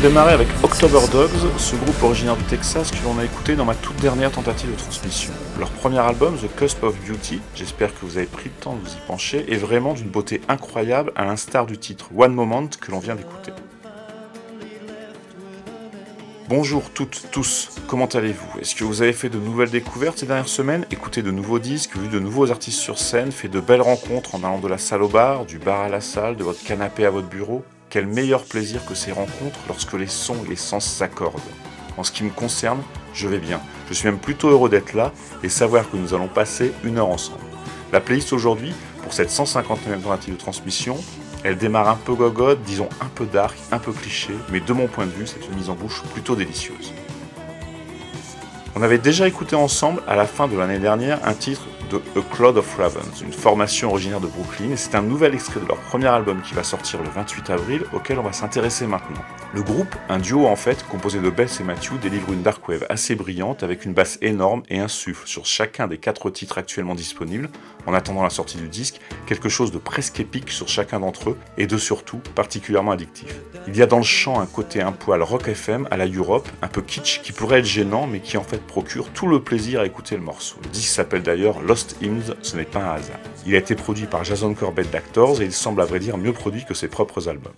de démarrer avec October Dogs, ce groupe originaire du Texas que l'on a écouté dans ma toute dernière tentative de transmission. Leur premier album, The Cusp of Beauty, j'espère que vous avez pris le temps de vous y pencher, est vraiment d'une beauté incroyable à l'instar du titre One Moment que l'on vient d'écouter. Bonjour toutes, tous, comment allez-vous? Est-ce que vous avez fait de nouvelles découvertes ces dernières semaines, écouté de nouveaux disques, vu de nouveaux artistes sur scène, fait de belles rencontres en allant de la salle au bar, du bar à la salle, de votre canapé à votre bureau? Quel meilleur plaisir que ces rencontres lorsque les sons et les sens s'accordent. En ce qui me concerne, je vais bien. Je suis même plutôt heureux d'être là et savoir que nous allons passer une heure ensemble. La playlist aujourd'hui, pour cette 159e tentative de transmission, elle démarre un peu gogotte, disons un peu dark, un peu cliché, mais de mon point de vue, c'est une mise en bouche plutôt délicieuse. On avait déjà écouté ensemble, à la fin de l'année dernière, un titre de A Cloud of Ravens, une formation originaire de Brooklyn, et c'est un nouvel extrait de leur premier album qui va sortir le 28 avril, auquel on va s'intéresser maintenant. Le groupe, un duo en fait, composé de Bess et Matthew, délivre une dark wave assez brillante avec une basse énorme et un souffle sur chacun des quatre titres actuellement disponibles, en attendant la sortie du disque, quelque chose de presque épique sur chacun d'entre eux, et de surtout particulièrement addictif. Il y a dans le chant un côté un poil rock FM à la Europe, un peu kitsch, qui pourrait être gênant, mais qui en fait procure tout le plaisir à écouter le morceau. Le disque s'appelle d'ailleurs Hymns, ce n'est pas un hasard. Il a été produit par Jason Corbett d'Actors et il semble à vrai dire mieux produit que ses propres albums.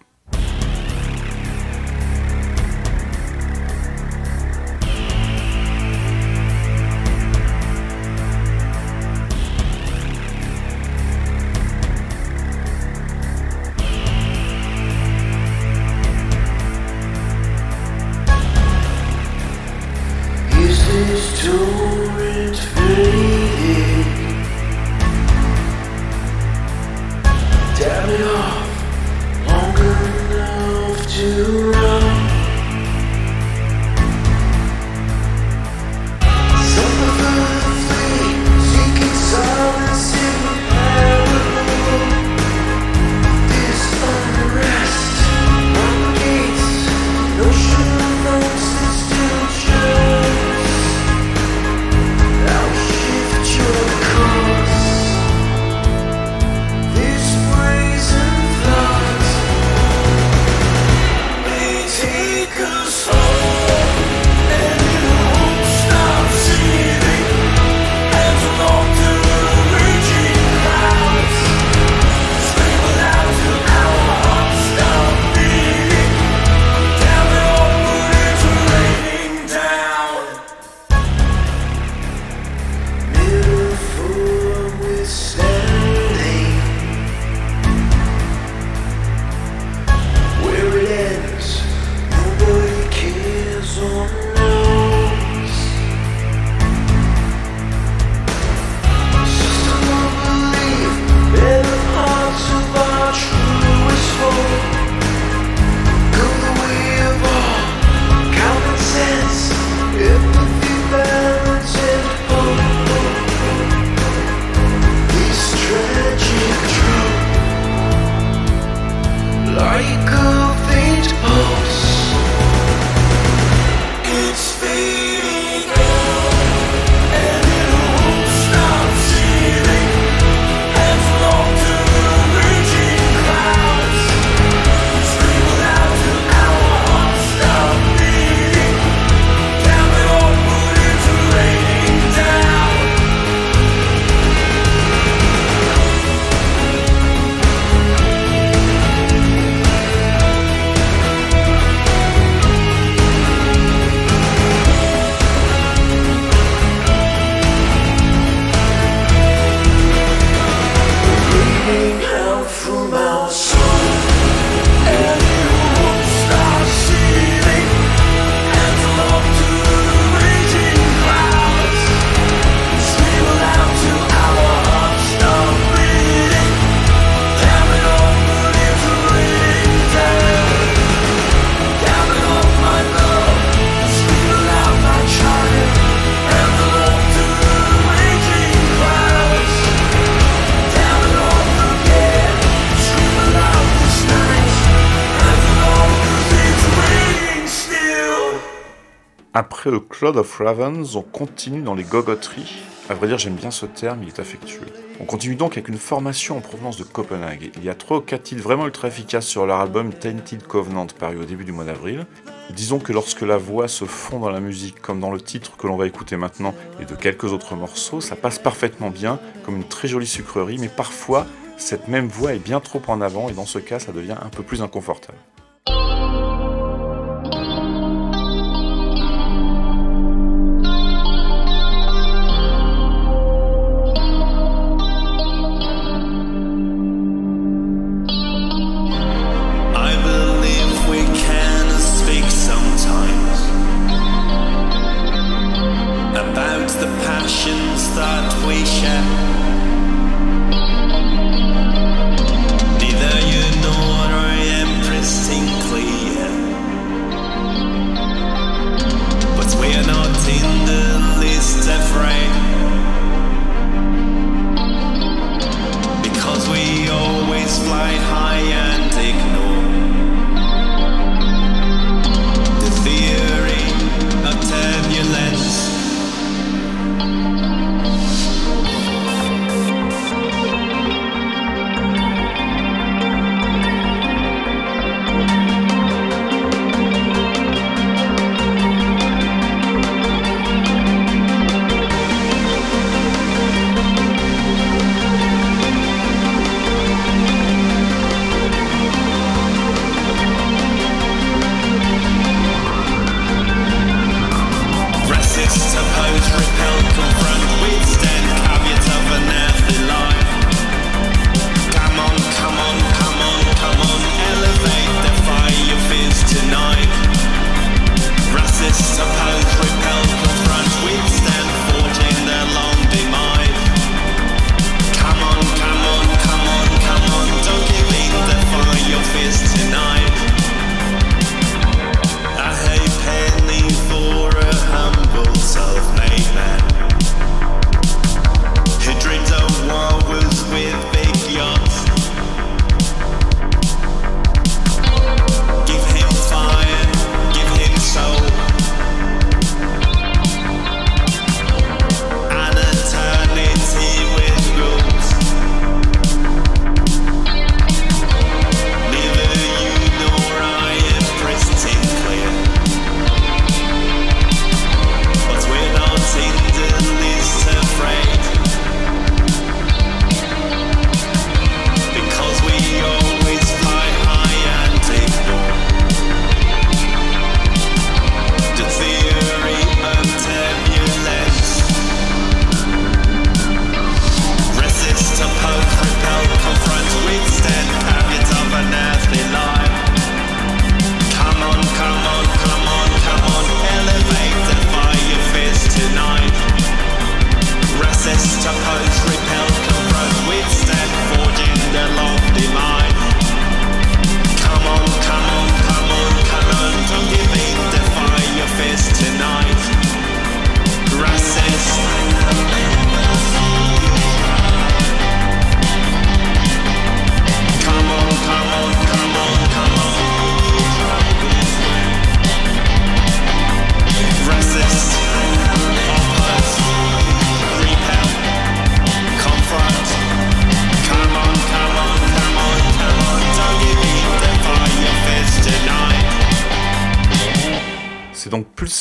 Après le Cloud of Ravens, on continue dans les gogoteries. À vrai dire, j'aime bien ce terme, il est affectueux. On continue donc avec une formation en provenance de Copenhague. Il y a trois ou quatre titres vraiment ultra efficaces sur leur album Tainted Covenant paru au début du mois d'avril. Disons que lorsque la voix se fond dans la musique, comme dans le titre que l'on va écouter maintenant et de quelques autres morceaux, ça passe parfaitement bien, comme une très jolie sucrerie, mais parfois cette même voix est bien trop en avant et dans ce cas ça devient un peu plus inconfortable.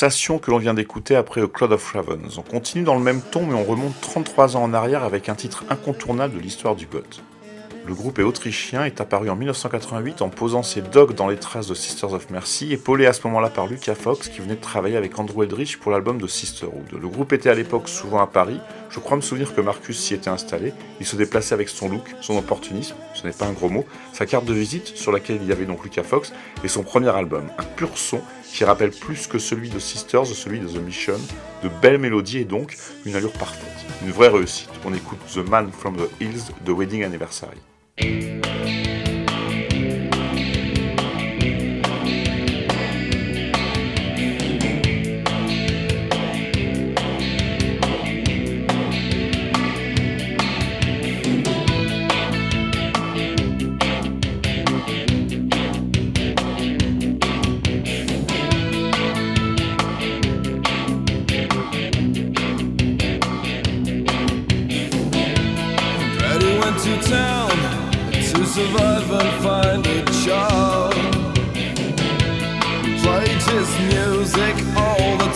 Que l'on vient d'écouter après A Cloud of Ravens. On continue dans le même ton mais on remonte 33 ans en arrière avec un titre incontournable de l'histoire du goth. Le groupe est autrichien, est apparu en 1988 en posant ses dogs dans les traces de Sisters of Mercy, épaulé à ce moment-là par Lucas Fox qui venait de travailler avec Andrew Eldridge pour l'album de Sisterhood. Le groupe était à l'époque souvent à Paris, je crois me souvenir que Marcus s'y était installé, il se déplaçait avec son look, son opportunisme, ce n'est pas un gros mot, sa carte de visite sur laquelle il y avait donc Lucas Fox, et son premier album, un pur son qui rappelle plus que celui de Sisters, celui de The Mission, de belles mélodies et donc une allure parfaite. Une vraie réussite. On écoute The Man from the Hills de Wedding Anniversary.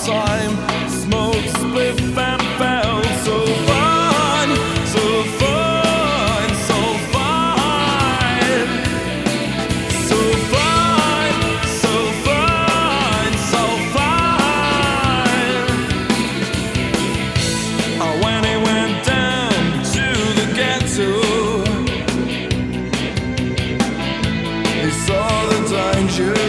time. Smoke, split, and fell. So fun, so fun, so fun. So fun, so fun, so fun. Oh, when he went down to the ghetto, he saw the danger.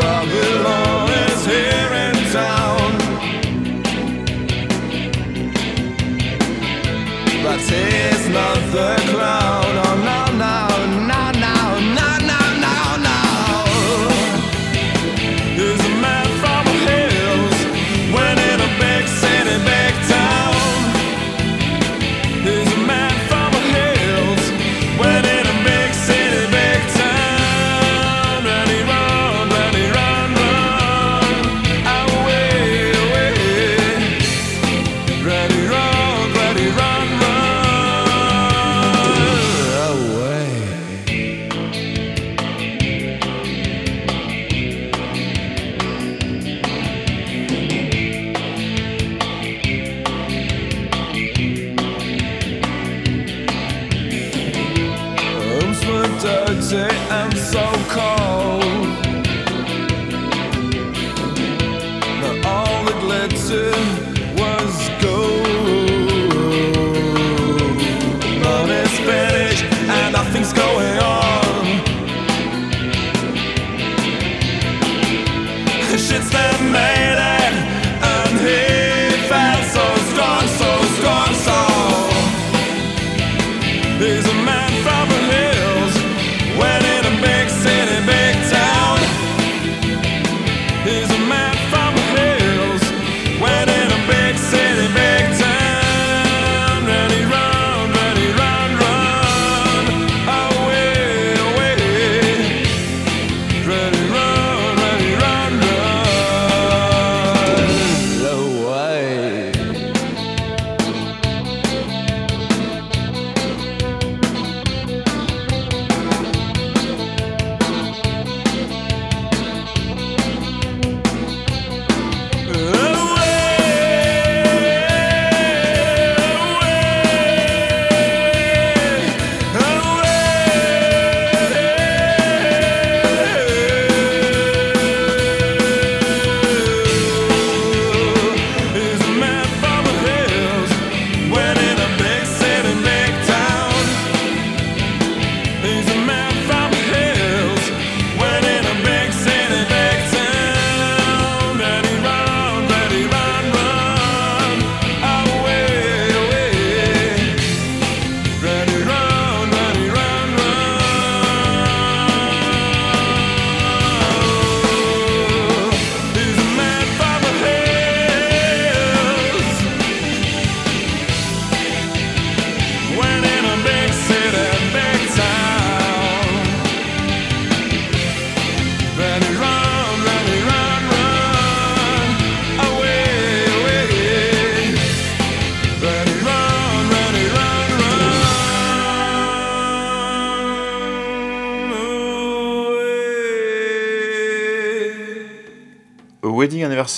Babylon is here in town. But it's not the crown.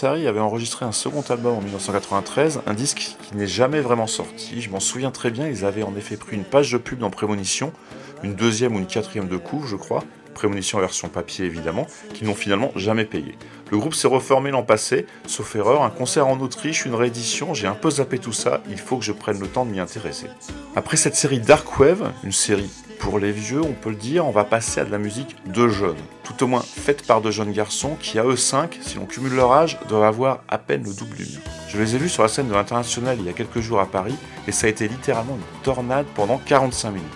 Anniversary avait enregistré un second album en 1993, un disque qui n'est jamais vraiment sorti. Je m'en souviens très bien, ils avaient en effet pris une page de pub dans Prémonition, une deuxième ou une quatrième de coup, je crois, Prémonition version papier évidemment, qui n'ont finalement jamais payé. Le groupe s'est reformé l'an passé, sauf erreur, un concert en Autriche, une réédition, j'ai un peu zappé tout ça, il faut que je prenne le temps de m'y intéresser. Après cette série Dark Wave, une série pour les vieux, on peut le dire, on va passer à de la musique de jeunes, tout au moins faite par de jeunes garçons qui, à eux 5, si l'on cumule leur âge, doivent avoir à peine le double du. Je les ai vus sur la scène de l'international il y a quelques jours à Paris, et ça a été littéralement une tornade pendant 45 minutes.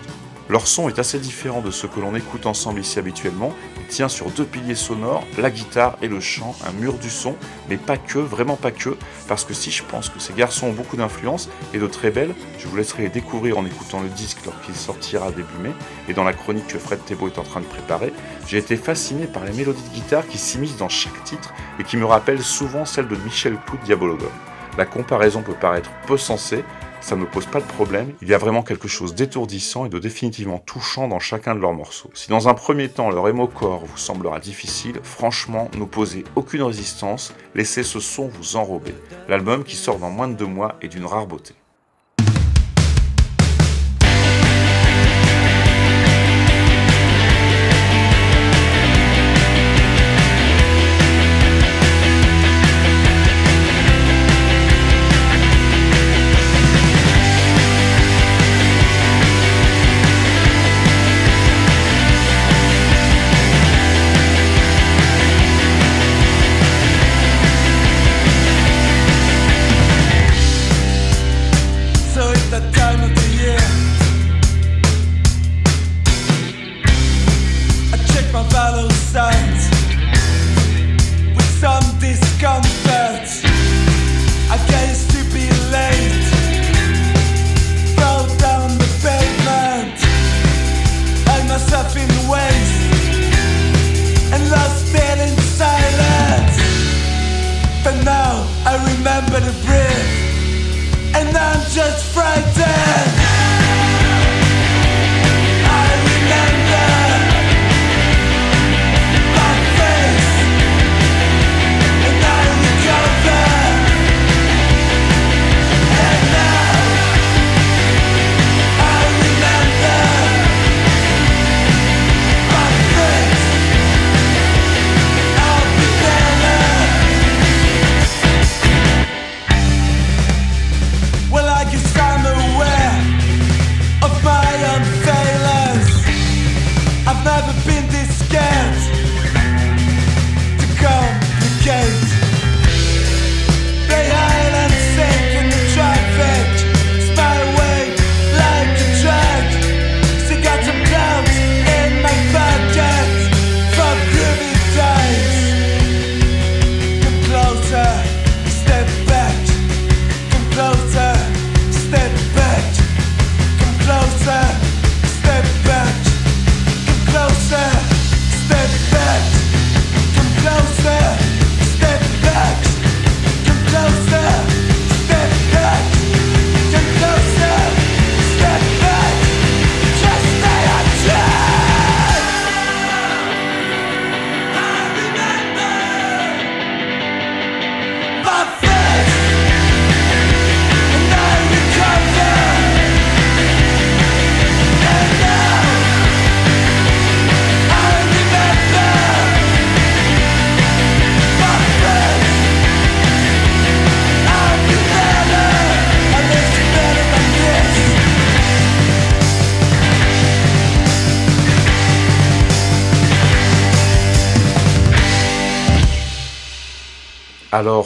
Leur son est assez différent de ce que l'on écoute ensemble ici habituellement. Tient sur deux piliers sonores, la guitare et le chant, un mur du son, mais pas que, vraiment pas que, parce que si je pense que ces garçons ont beaucoup d'influence et de très belles, je vous laisserai les découvrir en écoutant le disque lorsqu'il sortira début mai et dans la chronique que Fred Thébault est en train de préparer. J'ai été fasciné par les mélodies de guitare qui s'immiscent dans chaque titre et qui me rappellent souvent celles de Michel Clou Diabologum. La comparaison peut paraître peu sensée, ça ne me pose pas de problème. Il y a vraiment quelque chose d'étourdissant et de définitivement touchant dans chacun de leurs morceaux. Si dans un premier temps leur émocore vous semblera difficile, franchement, n'opposez aucune résistance, laissez ce son vous enrober. L'album qui sort dans moins de deux mois est d'une rare beauté.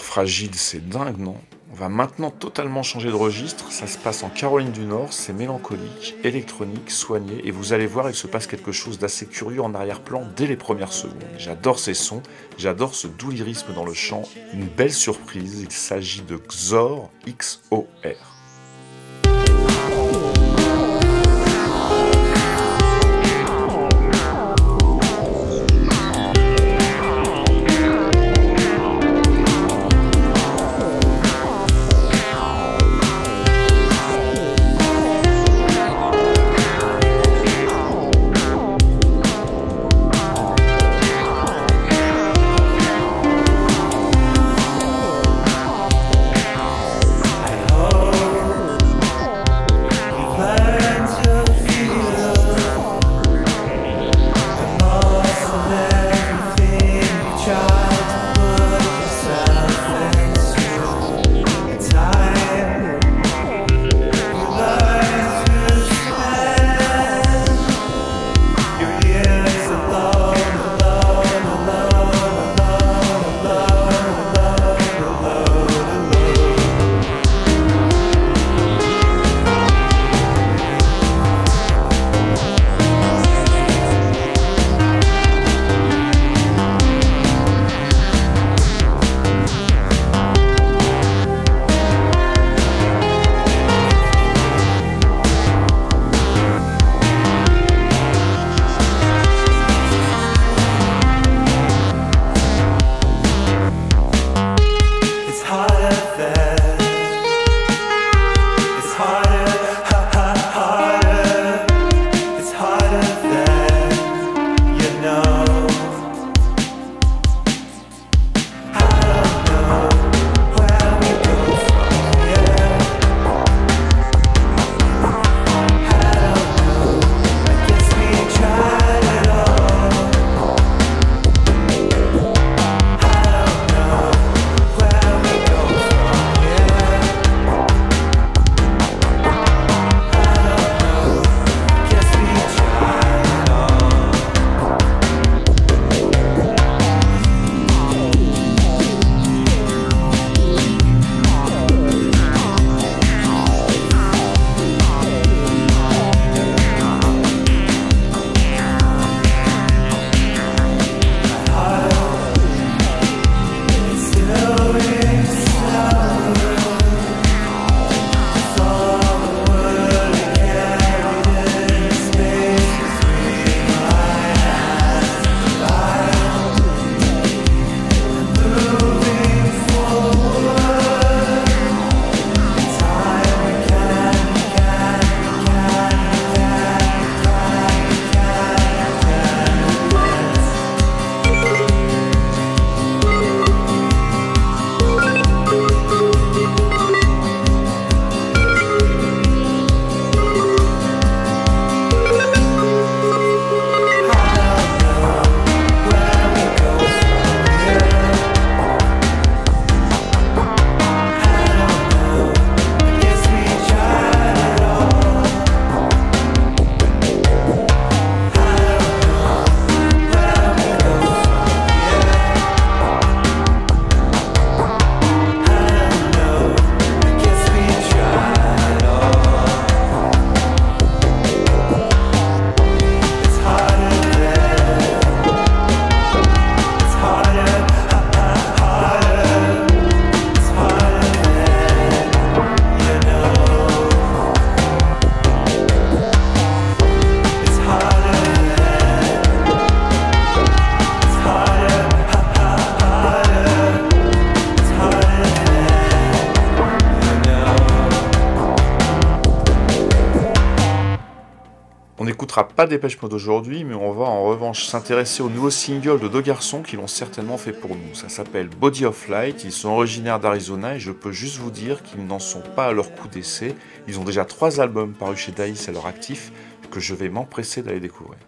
Fragile, c'est dingue, non? On va maintenant totalement changer de registre. Ça se passe en Caroline du Nord, c'est mélancolique, électronique, soigné, et vous allez voir, il se passe quelque chose d'assez curieux en arrière-plan dès les premières secondes. J'adore ces sons, j'adore ce doux lyrisme dans le chant. Une belle surprise, il s'agit de Xor X-O-R. N'écoutera pas Dépêche Mode aujourd'hui, mais on va en revanche s'intéresser au nouveau single de deux garçons qui l'ont certainement fait pour nous. Ça s'appelle Body of Light, ils sont originaires d'Arizona et je peux juste vous dire qu'ils n'en sont pas à leur coup d'essai. Ils ont déjà trois albums parus chez Daïs à leur actif que je vais m'empresser d'aller découvrir.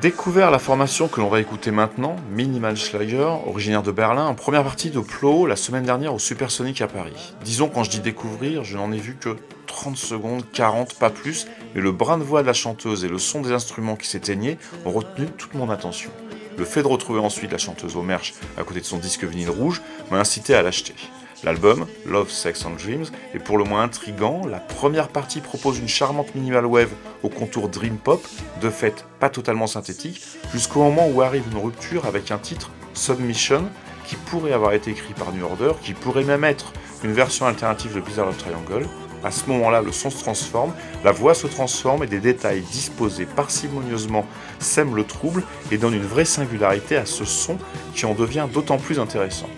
Découvert la formation que l'on va écouter maintenant, Minimal Schlager, originaire de Berlin, en première partie de Plo la semaine dernière au Supersonic à Paris. Disons, quand je dis découvrir, je n'en ai vu que 30 secondes, 40, pas plus, mais le brin de voix de la chanteuse et le son des instruments qui s'éteignaient ont retenu toute mon attention. Le fait de retrouver ensuite la chanteuse au merch à côté de son disque vinyle rouge m'a incité à l'acheter. L'album, Love, Sex and Dreams, est pour le moins intrigant. La première partie propose une charmante minimal wave au contour dream pop, de fait pas totalement synthétique, jusqu'au moment où arrive une rupture avec un titre, Submission, qui pourrait avoir été écrit par New Order, qui pourrait même être une version alternative de Blizzard of Triangle. À ce moment-là, le son se transforme, la voix se transforme et des détails disposés parcimonieusement sèment le trouble et donnent une vraie singularité à ce son qui en devient d'autant plus intéressant.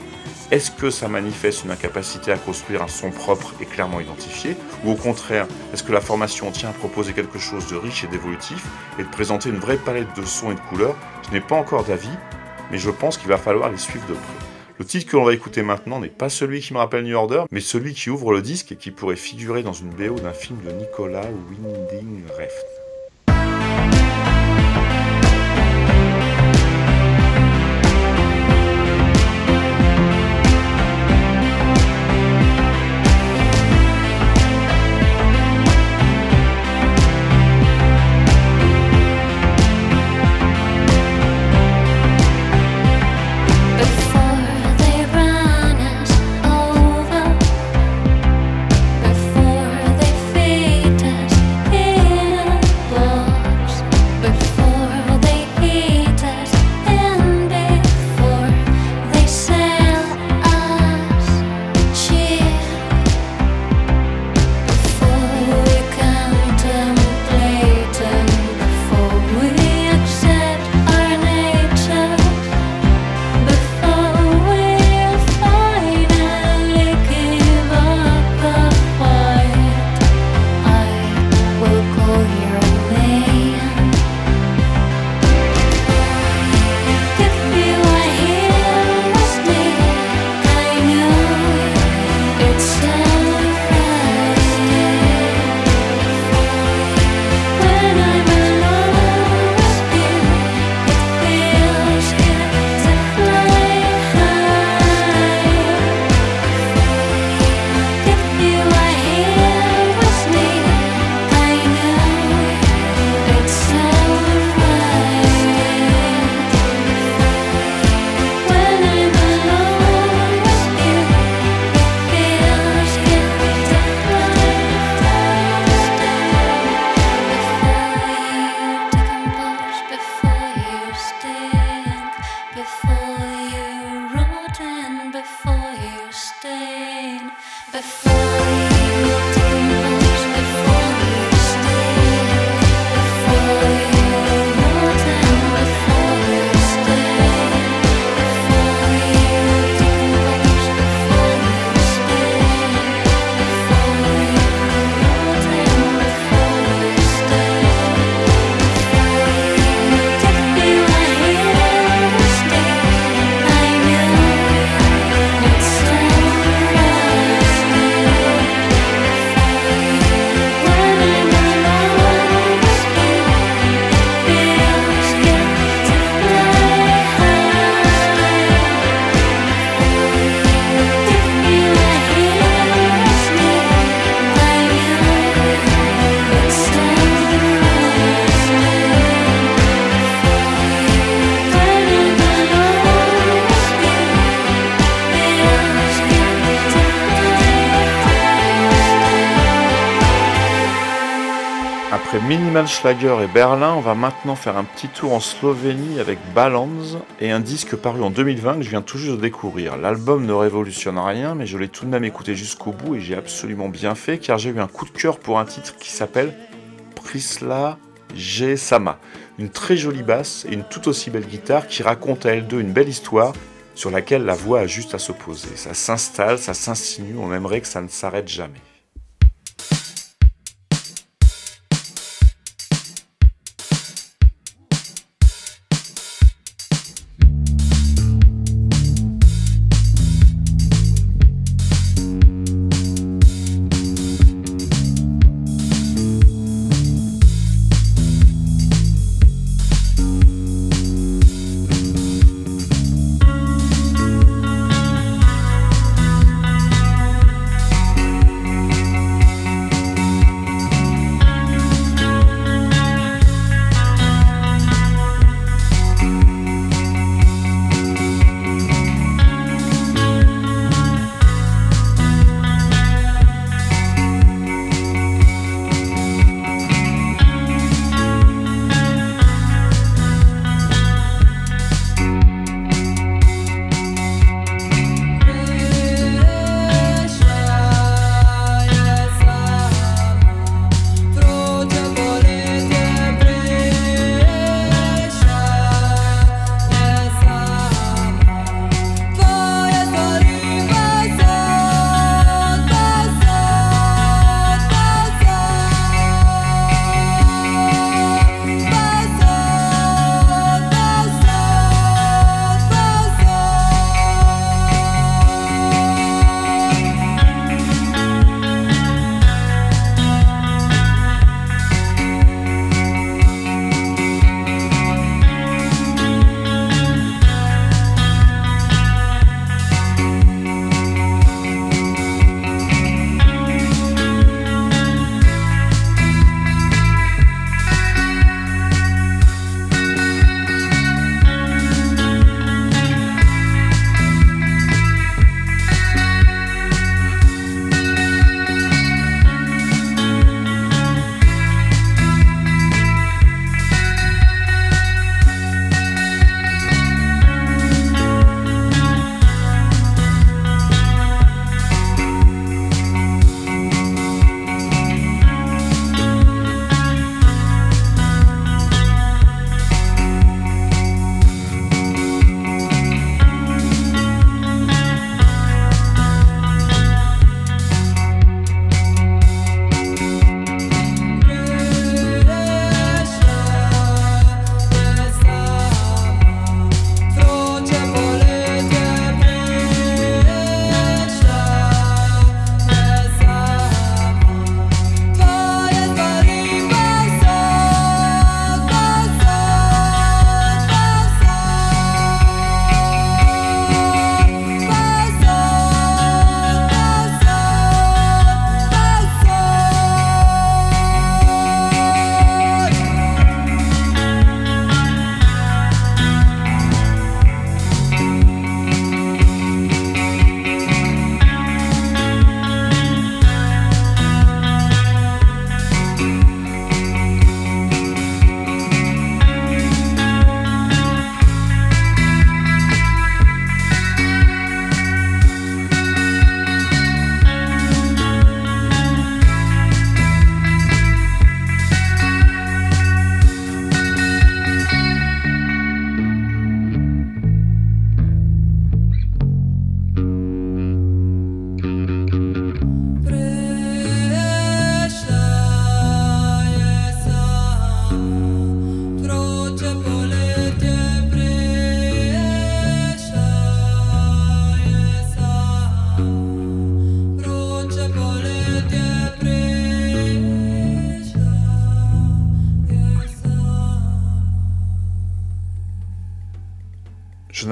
Est-ce que ça manifeste une incapacité à construire un son propre et clairement identifié Ou au contraire, est-ce que la formation tient à proposer quelque chose de riche et d'évolutif et de présenter une vraie palette de sons et de couleurs Je n'ai pas encore d'avis, mais je pense qu'il va falloir les suivre de près. Le titre que l'on va écouter maintenant n'est pas celui qui me rappelle New Order, mais celui qui ouvre le disque et qui pourrait figurer dans une BO d'un film de Nicolas Winding Refn. Schlager et Berlin, on va maintenant faire un petit tour en Slovénie avec Balance et un disque paru en 2020 que je viens tout juste de découvrir. L'album ne révolutionne rien, mais je l'ai tout de même écouté jusqu'au bout et j'ai absolument bien fait car j'ai eu un coup de cœur pour un titre qui s'appelle Prisla G. Sama. Une très jolie basse et une tout aussi belle guitare qui raconte à elle deux une belle histoire sur laquelle la voix a juste à se poser. Ça s'installe, ça s'insinue, on aimerait que ça ne s'arrête jamais.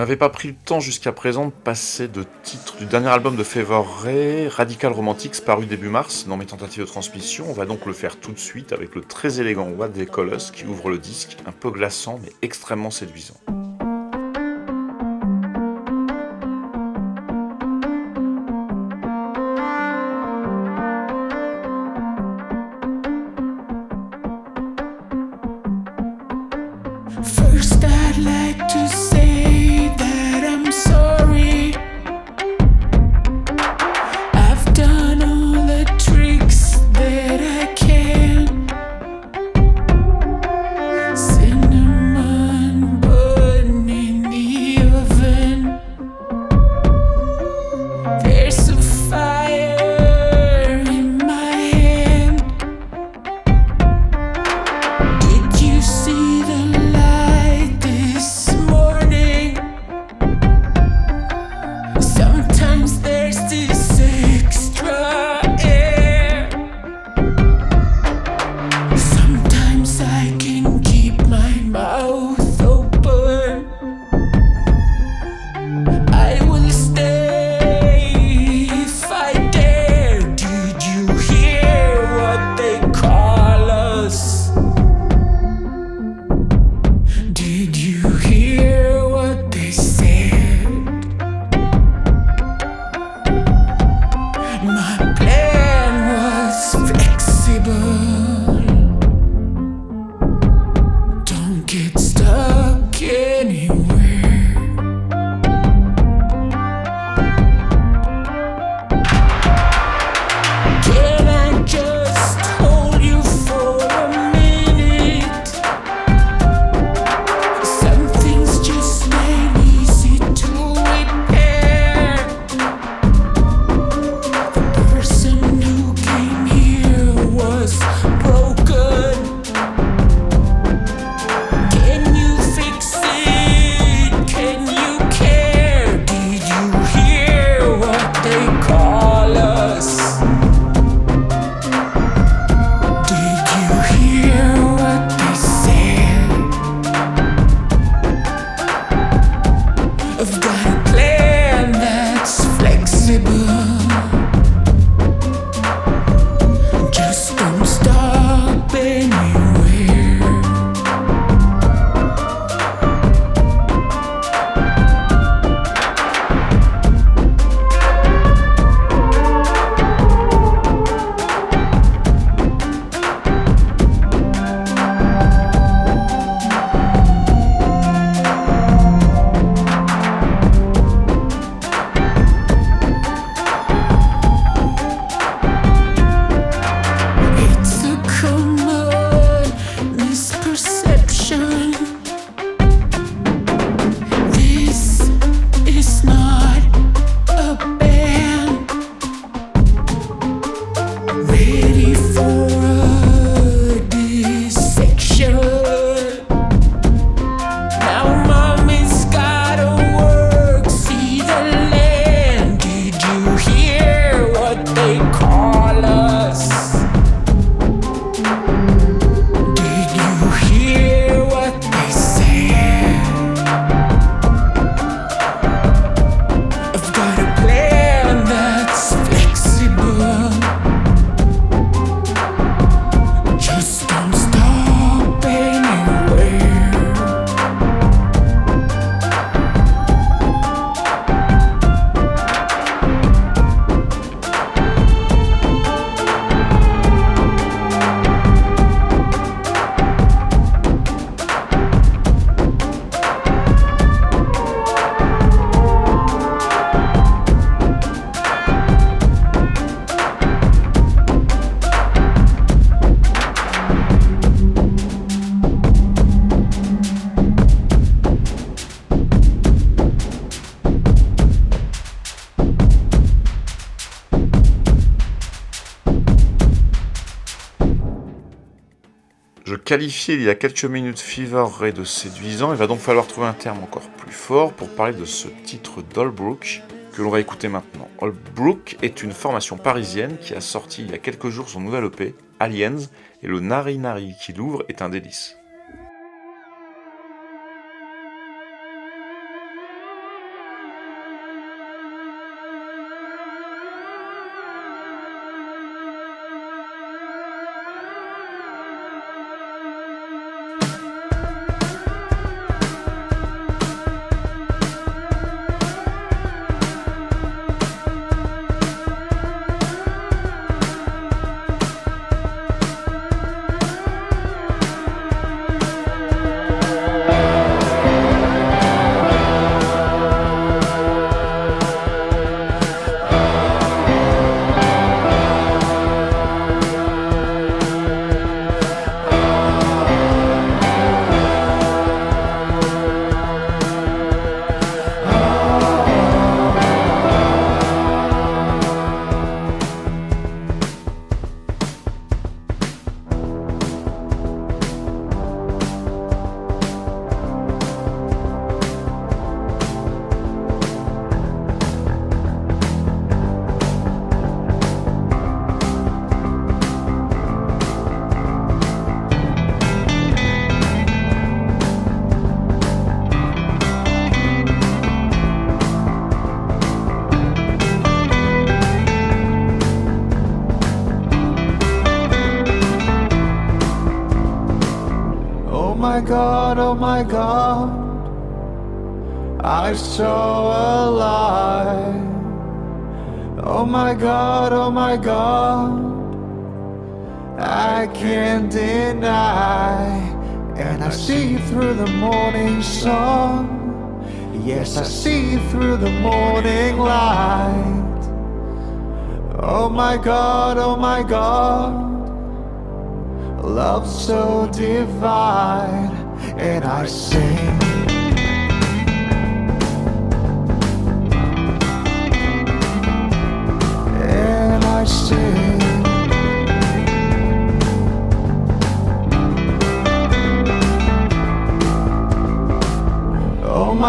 N'avais pas pris le temps jusqu'à présent de passer de titres du dernier album de Favor Ray, Radical Romantics, paru début mars dans mes tentatives de transmission. On va donc le faire tout de suite avec le très élégant What Colors qui ouvre le disque, un peu glaçant mais extrêmement séduisant. Qualifié il y a quelques minutes Fever de séduisant, il va donc falloir trouver un terme encore plus fort pour parler de ce titre d'Allbrook que l'on va écouter maintenant. Allbrook est une formation parisienne qui a sorti il y a quelques jours son nouvel EP, Aliens, et le Nari Nari qui l'ouvre est un délice. My god,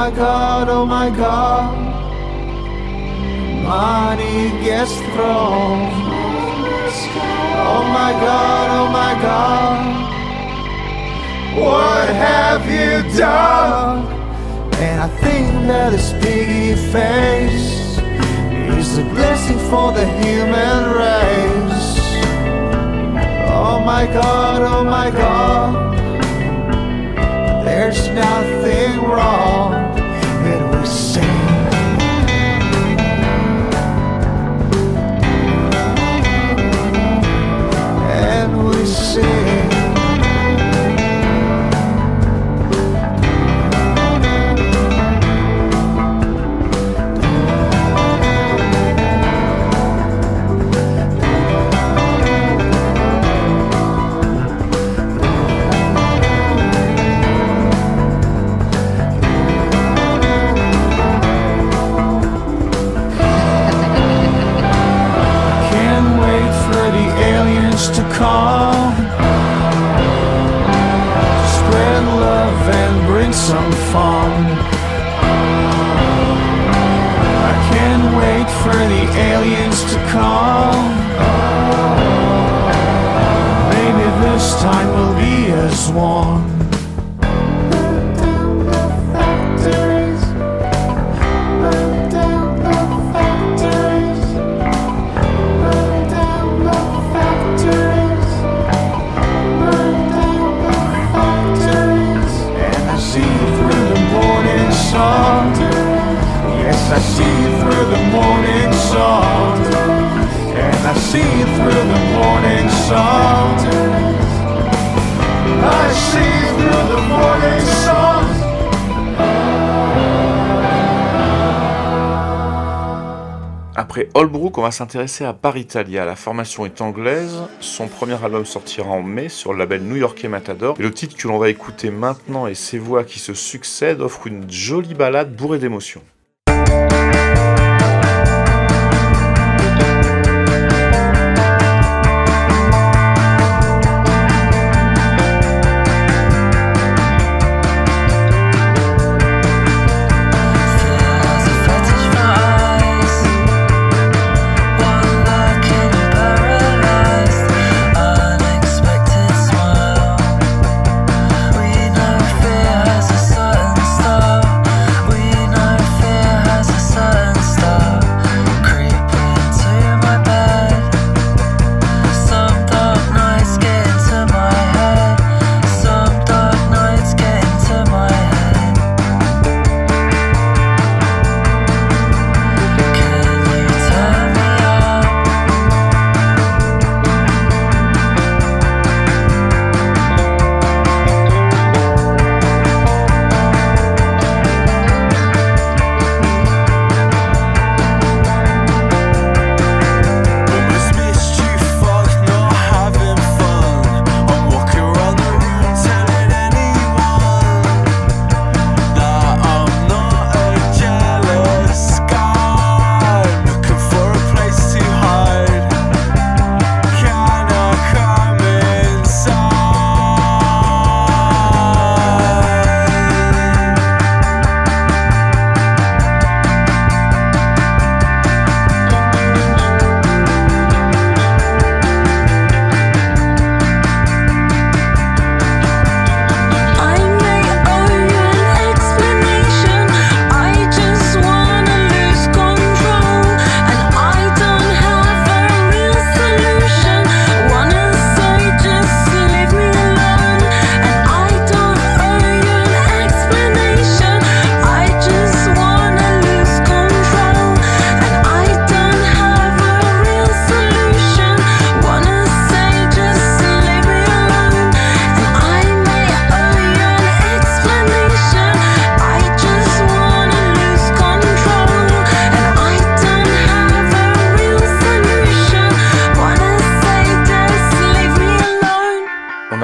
my god, oh my god, money gets thrown. Oh my god, oh my god, what have you done? And I think that this piggy face is a blessing for the human race. Oh my god, oh my god. There's nothing wrong, the aliens to come. Maybe this time we'll be as one. Après Holbrook, on va s'intéresser à Bar Italia. La formation est anglaise. Son premier album sortira en mai sur le label new-yorkais Matador. Et le titre que l'on va écouter maintenant et ses voix qui se succèdent offrent une jolie balade bourrée d'émotions.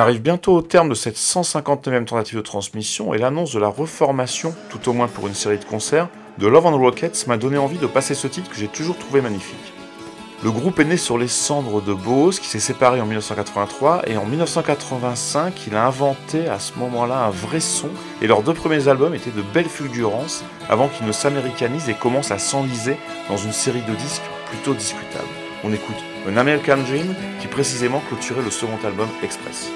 Arrive bientôt au terme de cette 159e tentative de transmission et l'annonce de la reformation, tout au moins pour une série de concerts, de Love and Rockets m'a donné envie de passer ce titre que j'ai toujours trouvé magnifique. Le groupe est né sur les cendres de Bose, qui s'est séparé en 1983, et en 1985, il a inventé à ce moment-là un vrai son, et leurs deux premiers albums étaient de belles fulgurances, avant qu'ils ne s'américanisent et commencent à s'enliser dans une série de disques plutôt discutables. On écoute An American Dream, qui précisément clôturait le second album Express.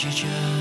Tchau, tchau.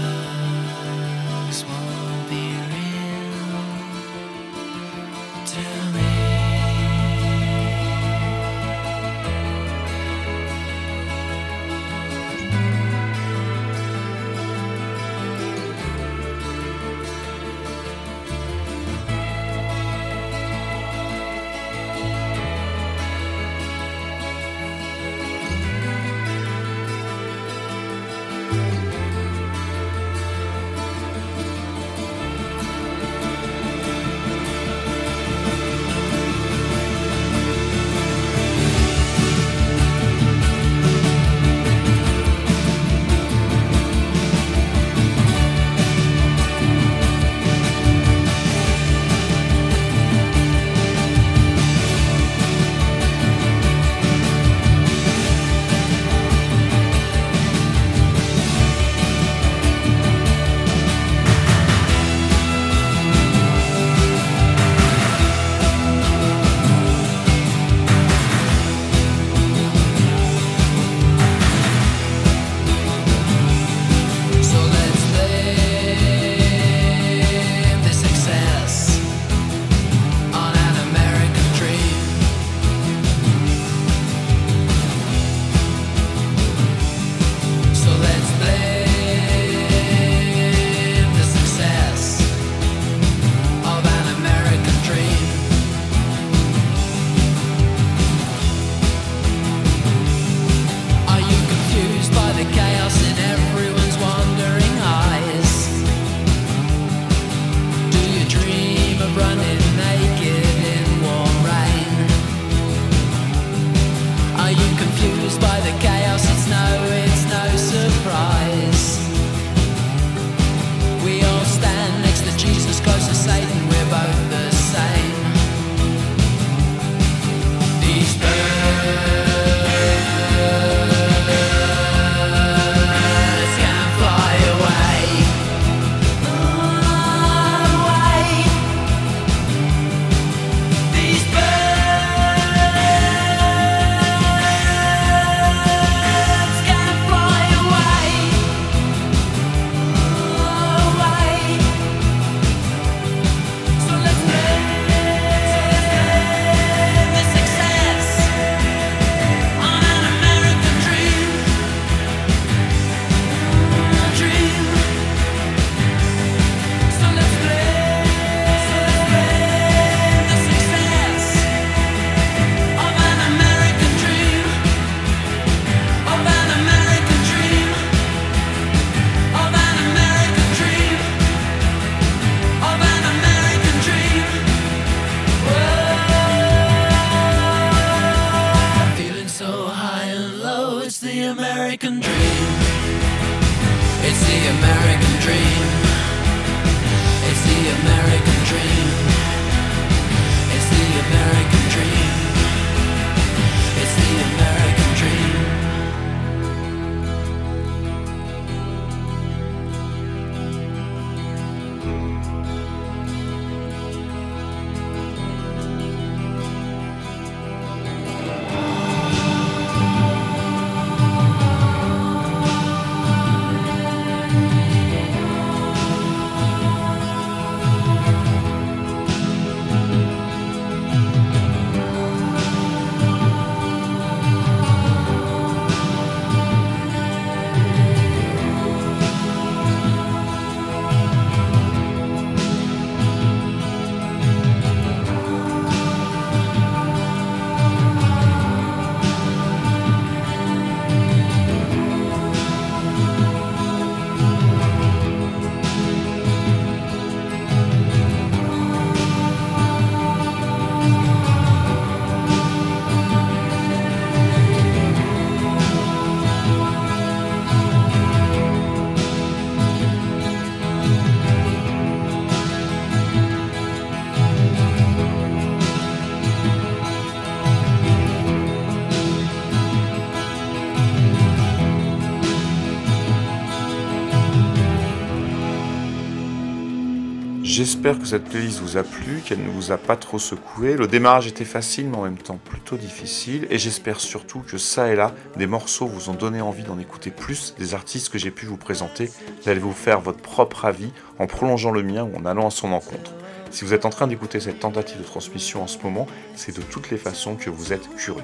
J'espère que cette playlist vous a plu, qu'elle ne vous a pas trop secoué. Le démarrage était facile mais en même temps plutôt difficile et j'espère surtout que ça et là, des morceaux vous ont donné envie d'en écouter plus des artistes que j'ai pu vous présenter, d'aller vous faire votre propre avis en prolongeant le mien ou en allant à son encontre. Si vous êtes en train d'écouter cette tentative de transmission en ce moment, c'est de toutes les façons que vous êtes curieux.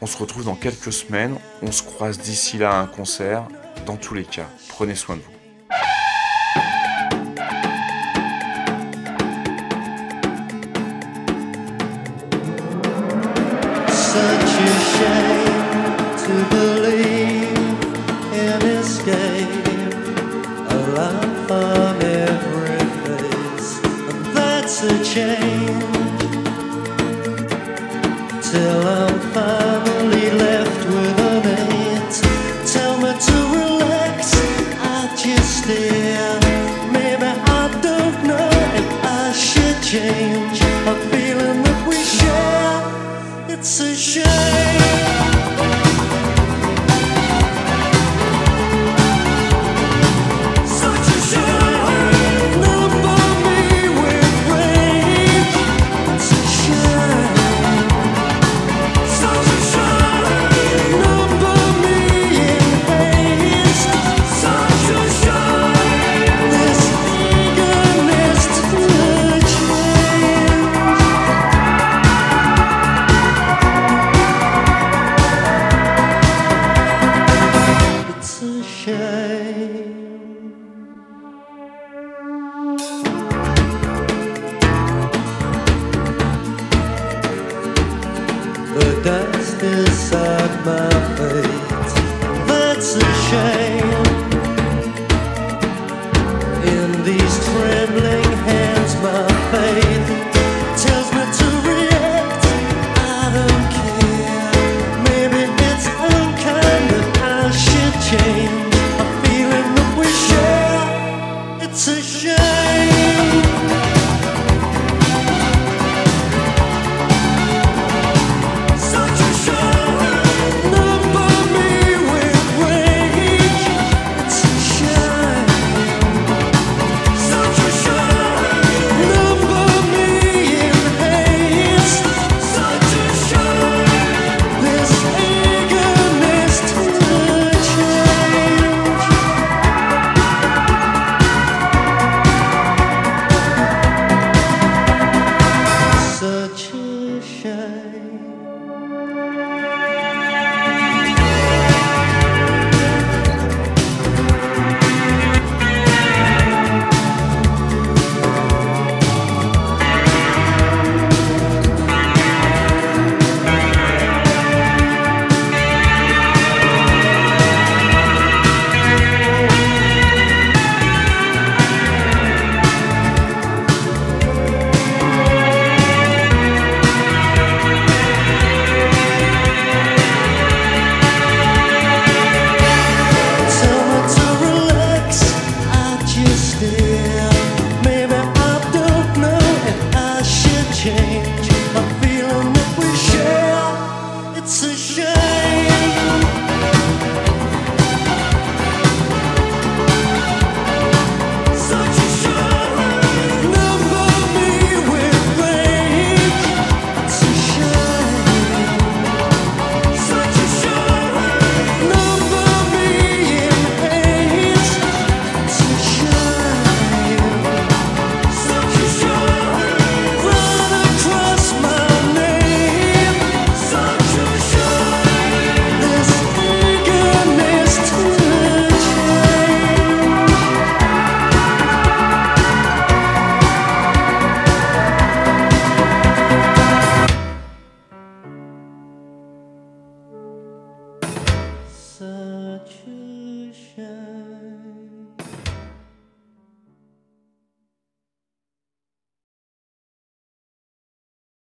On se retrouve dans quelques semaines, on se croise d'ici là à un concert. Dans tous les cas, prenez soin de vous. A